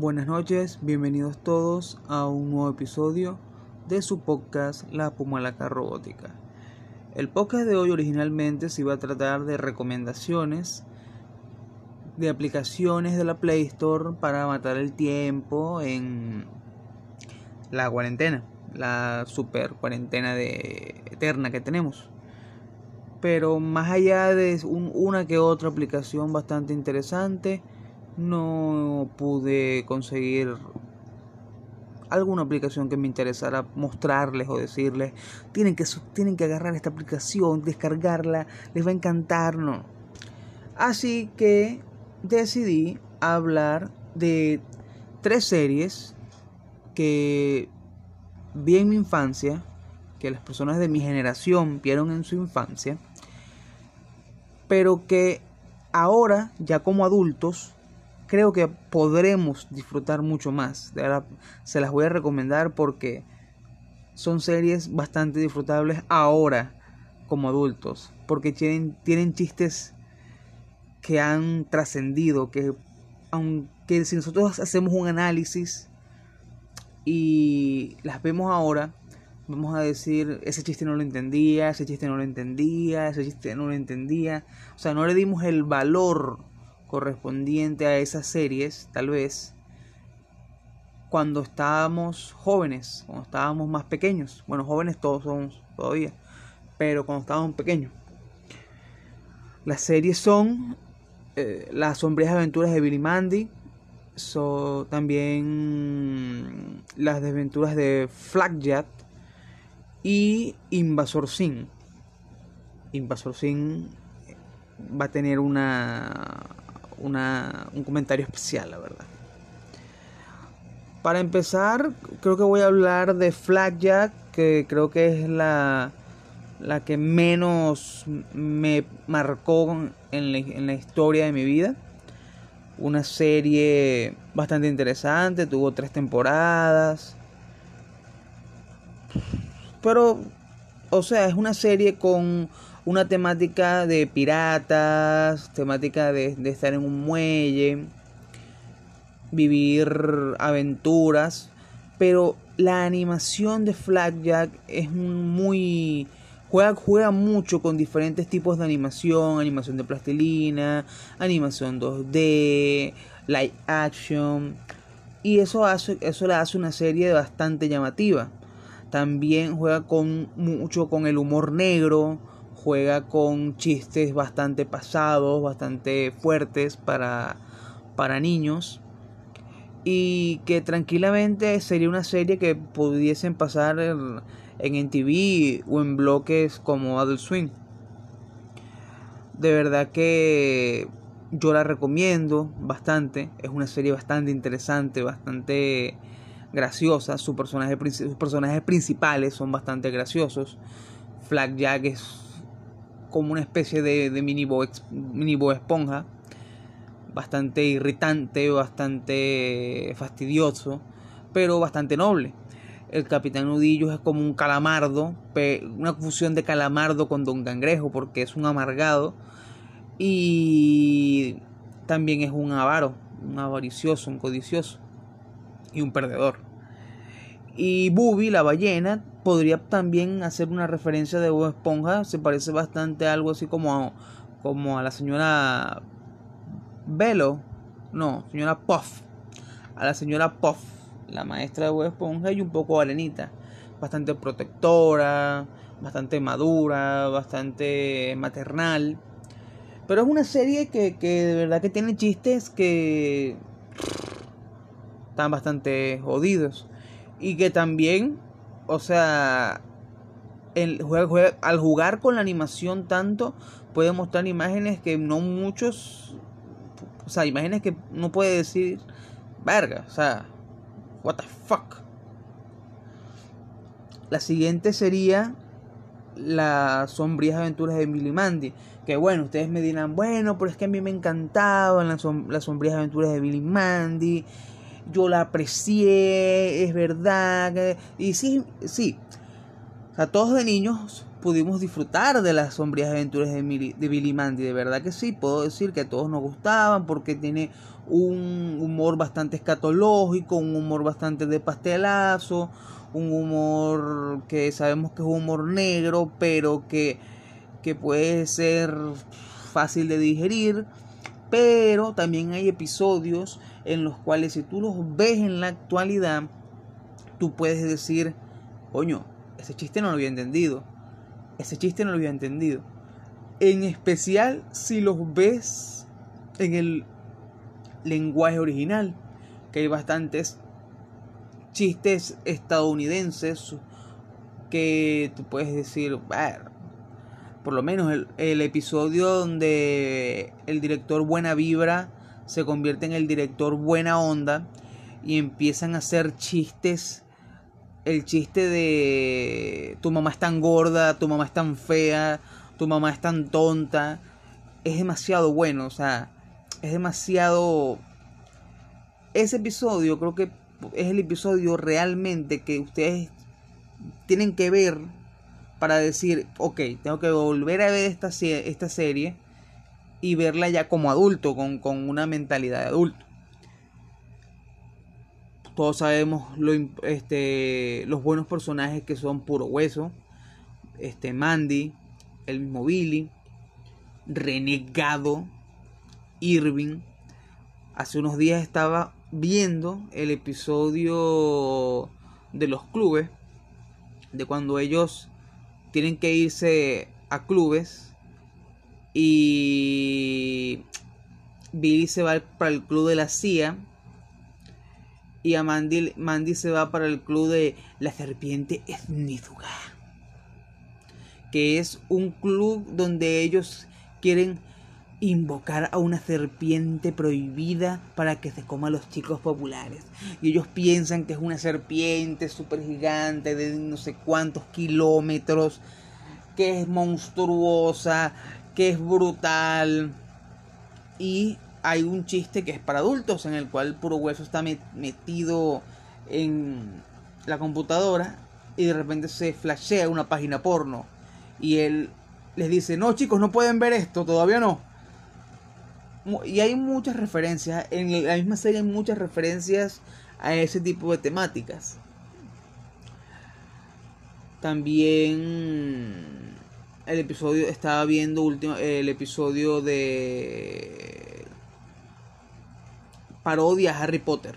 Buenas noches, bienvenidos todos a un nuevo episodio de su podcast La Pumalaca Robótica. El podcast de hoy originalmente se iba a tratar de recomendaciones de aplicaciones de la Play Store para matar el tiempo en la cuarentena, la super cuarentena de eterna que tenemos. Pero más allá de una que otra aplicación bastante interesante, no pude conseguir alguna aplicación que me interesara mostrarles o decirles, tienen que, tienen que agarrar esta aplicación, descargarla, les va a encantar, no. Así que decidí hablar de tres series que vi en mi infancia, que las personas de mi generación vieron en su infancia, pero que ahora, ya como adultos, creo que podremos disfrutar mucho más. De verdad, se las voy a recomendar porque son series bastante disfrutables ahora como adultos, porque tienen, tienen chistes que han trascendido, que aunque si nosotros hacemos un análisis y las vemos ahora, vamos a decir, ese chiste no lo entendía, ese chiste no lo entendía, ese chiste no lo entendía. O sea, no le dimos el valor correspondiente a esas series, tal vez, cuando estábamos jóvenes, cuando estábamos más pequeños. Bueno, jóvenes todos somos todavía, pero cuando estábamos pequeños. Las series son eh, Las sombrías aventuras de Billy Mandy, son también Las desventuras de Flagjack y Invasor Sin. Invasor Sin va a tener una un comentario especial, la verdad. Para empezar, creo que voy a hablar de Jack que creo que es la, la que menos me marcó en la, en la historia de mi vida. Una serie bastante interesante, tuvo tres temporadas. Pero, o sea, es una serie con una temática de piratas, temática de, estar en un muelle, vivir aventuras, pero la animación de Jack es muy juega, juega mucho con diferentes tipos de animación, animación de plastilina, animación 2D, live action y eso hace eso le hace una serie bastante llamativa. También juega con mucho con el humor negro, juega con chistes bastante pasados, bastante fuertes para, para niños y que tranquilamente sería una serie que pudiesen pasar en, en TV o en bloques como Adult Swing. De verdad que yo la recomiendo bastante. Es una serie bastante interesante, bastante graciosa. Sus personajes, sus personajes principales son bastante graciosos. Flag Jack es como una especie de, mini, bo, mini esponja, bastante irritante, bastante fastidioso, pero bastante noble. El capitán Nudillo es como un calamardo, una fusión de calamardo con Don Cangrejo, porque es un amargado y también es un avaro, un avaricioso, un codicioso y un perdedor. Y Bubi, la ballena, podría también hacer una referencia de Bob Esponja. Se parece bastante a algo así como a, como a la señora Velo. No, señora Puff. A la señora Puff, la maestra de Bob Esponja, y un poco arenita. Bastante protectora, bastante madura, bastante maternal. Pero es una serie que, que de verdad que tiene chistes que están bastante jodidos y que también, o sea, el, al jugar con la animación tanto, puede mostrar imágenes que no muchos, o sea, imágenes que no puede decir, verga, o sea, what the fuck. La siguiente sería las sombrías aventuras de Billy Mandy. Que bueno, ustedes me dirán, bueno, pero es que a mí me encantaban las, las sombrías aventuras de Billy Mandy yo la aprecié, es verdad. Y sí, sí. O sea, todos de niños pudimos disfrutar de las sombrías aventuras de, de Billy Mandy. De verdad que sí, puedo decir que a todos nos gustaban porque tiene un humor bastante escatológico, un humor bastante de pastelazo, un humor que sabemos que es humor negro, pero que, que puede ser fácil de digerir. Pero también hay episodios en los cuales si tú los ves en la actualidad, tú puedes decir, coño, ese chiste no lo había entendido. Ese chiste no lo había entendido. En especial si los ves en el lenguaje original, que hay bastantes chistes estadounidenses que tú puedes decir, por lo menos el, el, episodio donde el director Buena Vibra se convierte en el director Buena Onda y empiezan a hacer chistes el chiste de tu mamá es tan gorda, tu mamá es tan fea, tu mamá es tan tonta, es demasiado bueno, o sea, es demasiado... Ese episodio creo que es el episodio realmente que ustedes tienen que ver para decir, ok, tengo que volver a ver esta, esta serie y verla ya como adulto, con, con una mentalidad de adulto todos sabemos lo, este, los buenos personajes que son puro hueso. Este, Mandy, el mismo Billy, Renegado, Irving. Hace unos días estaba viendo el episodio de los clubes, de cuando ellos tienen que irse a clubes y Billy se va para el club de la CIA y a Mandy, Mandy se va para el club de la serpiente esnífuga. Que es un club donde ellos quieren invocar a una serpiente prohibida para que se coma a los chicos populares. Y ellos piensan que es una serpiente súper gigante de no sé cuántos kilómetros, que es monstruosa, que es brutal. Y hay un chiste que es para adultos en el cual puro hueso está metido en la computadora y de repente se flashea una página porno y él les dice, no chicos, no pueden ver esto, todavía no. Y hay muchas referencias, en la misma serie hay muchas referencias a ese tipo de temáticas. También el episodio, estaba viendo último, el episodio de parodia Harry Potter.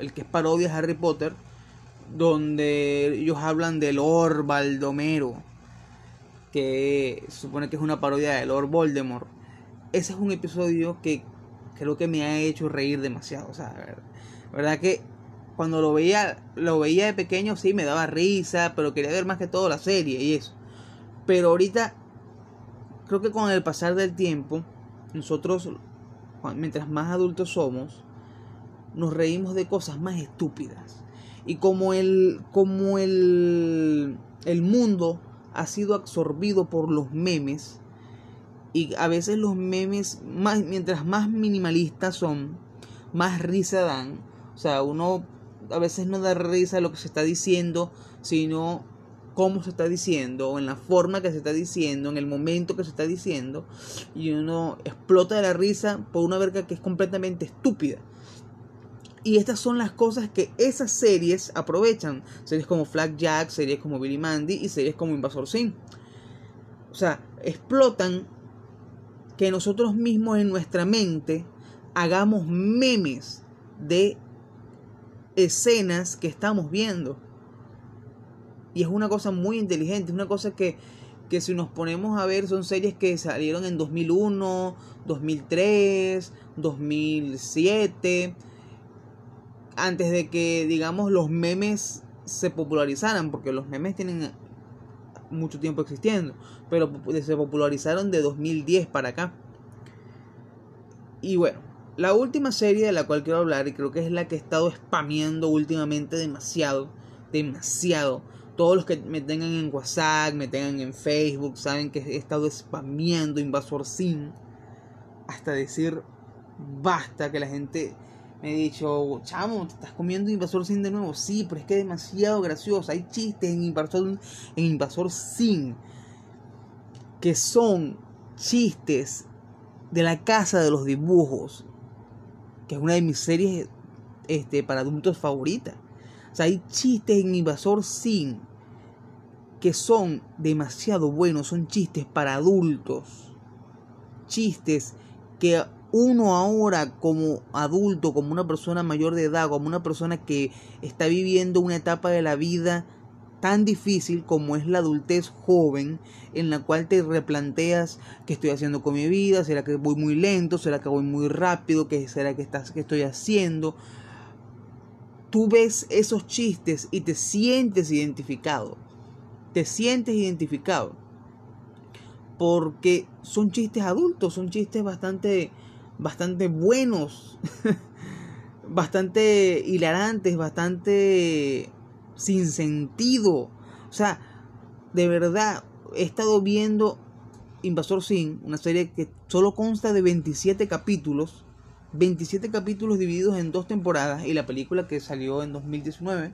El que es parodia Harry Potter, donde ellos hablan de Lord Baldomero, que supone que es una parodia de Lord Voldemort. Ese es un episodio que creo que me ha hecho reír demasiado. O sea, verdad que cuando lo veía, lo veía de pequeño sí me daba risa, pero quería ver más que todo la serie y eso. Pero ahorita creo que con el pasar del tiempo nosotros mientras más adultos somos, nos reímos de cosas más estúpidas. Y como el, como el, el mundo ha sido absorbido por los memes, y a veces los memes, más, mientras más minimalistas son, más risa dan. O sea, uno a veces no da risa lo que se está diciendo, sino cómo se está diciendo, o en la forma que se está diciendo, en el momento que se está diciendo, y uno explota de la risa por una verga que es completamente estúpida. Y estas son las cosas que esas series aprovechan. Series como Flag Jack, series como Billy Mandy y series como Invasor Sim. O sea, explotan que nosotros mismos en nuestra mente hagamos memes de escenas que estamos viendo. Y es una cosa muy inteligente, es una cosa que, que si nos ponemos a ver son series que salieron en 2001, 2003, 2007, antes de que, digamos, los memes se popularizaran, porque los memes tienen mucho tiempo existiendo, pero se popularizaron de 2010 para acá. Y bueno, la última serie de la cual quiero hablar, y creo que es la que he estado spameando últimamente demasiado, demasiado, todos los que me tengan en WhatsApp, me tengan en Facebook, saben que he estado spameando Invasor Sim hasta decir basta, que la gente me he dicho, chamo, te estás comiendo Invasor Sin de nuevo. Sí, pero es que es demasiado gracioso. Hay chistes en Invasor, en Invasor Sin que son chistes de la casa de los dibujos, que es una de mis series este, para adultos favoritas. O sea, hay chistes en Invasor Sin que son demasiado buenos, son chistes para adultos. Chistes que uno ahora como adulto, como una persona mayor de edad, como una persona que está viviendo una etapa de la vida tan difícil como es la adultez joven, en la cual te replanteas qué estoy haciendo con mi vida, será que voy muy lento, será que voy muy rápido, qué será que, estás, que estoy haciendo. Tú ves esos chistes y te sientes identificado, te sientes identificado, porque son chistes adultos, son chistes bastante bastante buenos, bastante hilarantes, bastante sin sentido. O sea, de verdad, he estado viendo Invasor Sin, una serie que solo consta de 27 capítulos, 27 capítulos divididos en dos temporadas y la película que salió en 2019.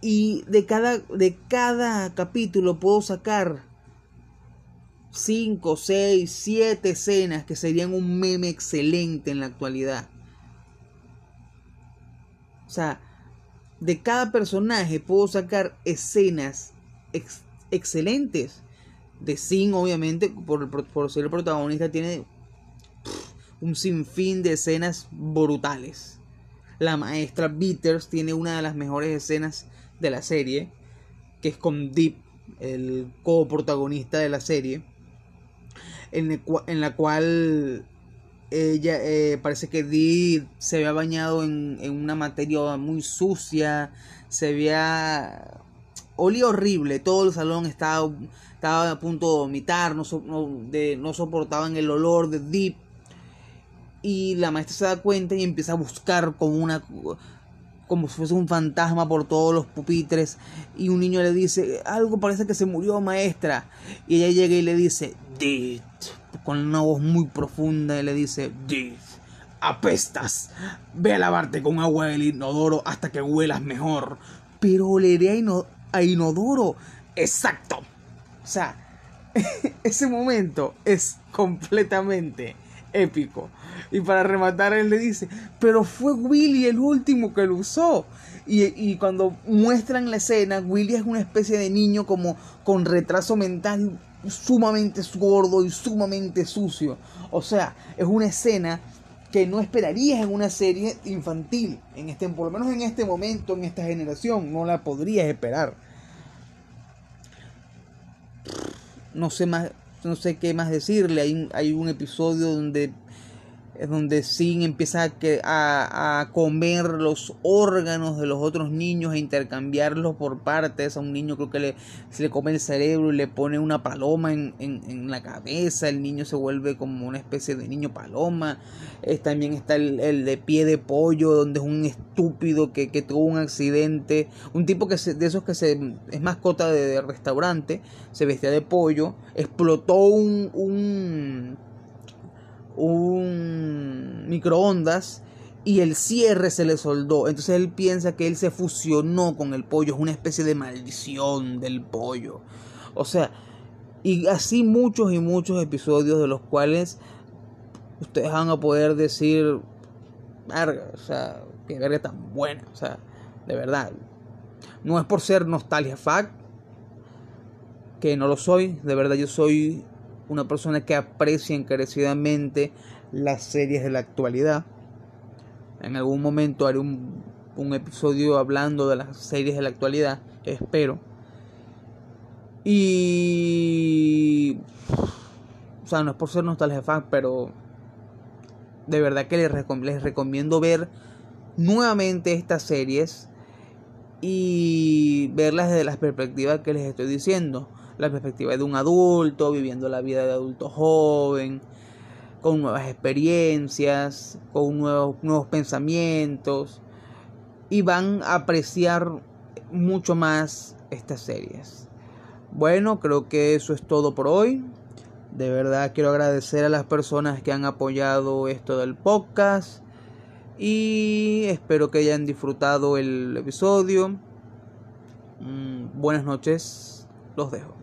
Y, de, cada, de cada capítulo puedo sacar 5, 6, 7 escenas que serían un meme excelente en la actualidad. O sea, de cada personaje puedo sacar escenas excelentes. De Sin, obviamente, por, por, ser el protagonista, tiene un sinfín de escenas brutales. La maestra Bitters tiene una de las mejores escenas de la serie, que es con Deep, el coprotagonista de la serie en, la cual ella eh, parece que Dee se había bañado en, una materia muy sucia, se había olía horrible, todo el salón estaba, a punto de vomitar, no, no soportaban el olor de Deep. Y la maestra se da cuenta y empieza a buscar como una como si fuese un fantasma por todos los pupitres y un niño le dice, algo parece que se murió maestra. Y ella llega y le dice, Deep con una voz muy profunda y le dice, Div, apestas, ve a lavarte con agua del inodoro hasta que huelas mejor. Pero oleré a, inodoro. Exacto. O sea, ese momento es completamente épico. Y para rematar, él le dice, pero fue Willy el último que lo usó. Y, y, cuando muestran la escena, Willy es una especie de niño como con retraso mental sumamente gordo y sumamente sucio. O sea, es una escena que no esperarías en una serie infantil, en este, por lo menos en este momento, en esta generación, no la podrías esperar. No sé más, no sé qué más decirle. Hay, hay un episodio donde es donde Sin empieza a, a, comer los órganos de los otros niños e intercambiarlos por partes. A un niño creo que le, se le come el cerebro y le pone una paloma en, en, la cabeza. El niño se vuelve como una especie de niño paloma. también está el, de pie de pollo, donde es un estúpido que, que tuvo un accidente. Un tipo que de esos que se, es mascota de, restaurante, se vestía de pollo, explotó un, un un microondas y el cierre se le soldó. Entonces él piensa que él se fusionó con el pollo. Es una especie de maldición del pollo. O sea, y así muchos y muchos episodios de los cuales ustedes van a poder decir, verga, o sea, que verga tan buena. O sea, de verdad. No es por ser nostalgia fact, que no lo soy. De verdad yo soy una persona que aprecia encarecidamente las series de la actualidad. En algún momento haré un, episodio hablando de las series de la actualidad, espero. Y... O sea, no es por ser nostalgia fan, pero de verdad que les, les recomiendo ver nuevamente estas series y verlas desde las perspectivas que les estoy diciendo la perspectiva de un adulto, viviendo la vida de adulto joven, con nuevas experiencias, con nuevos, nuevos pensamientos, y van a apreciar mucho más estas series. Bueno, creo que eso es todo por hoy. De verdad quiero agradecer a las personas que han apoyado esto del podcast. Y espero que hayan disfrutado el episodio. Mm, buenas noches, los dejo.